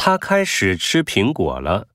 他开始吃苹果了。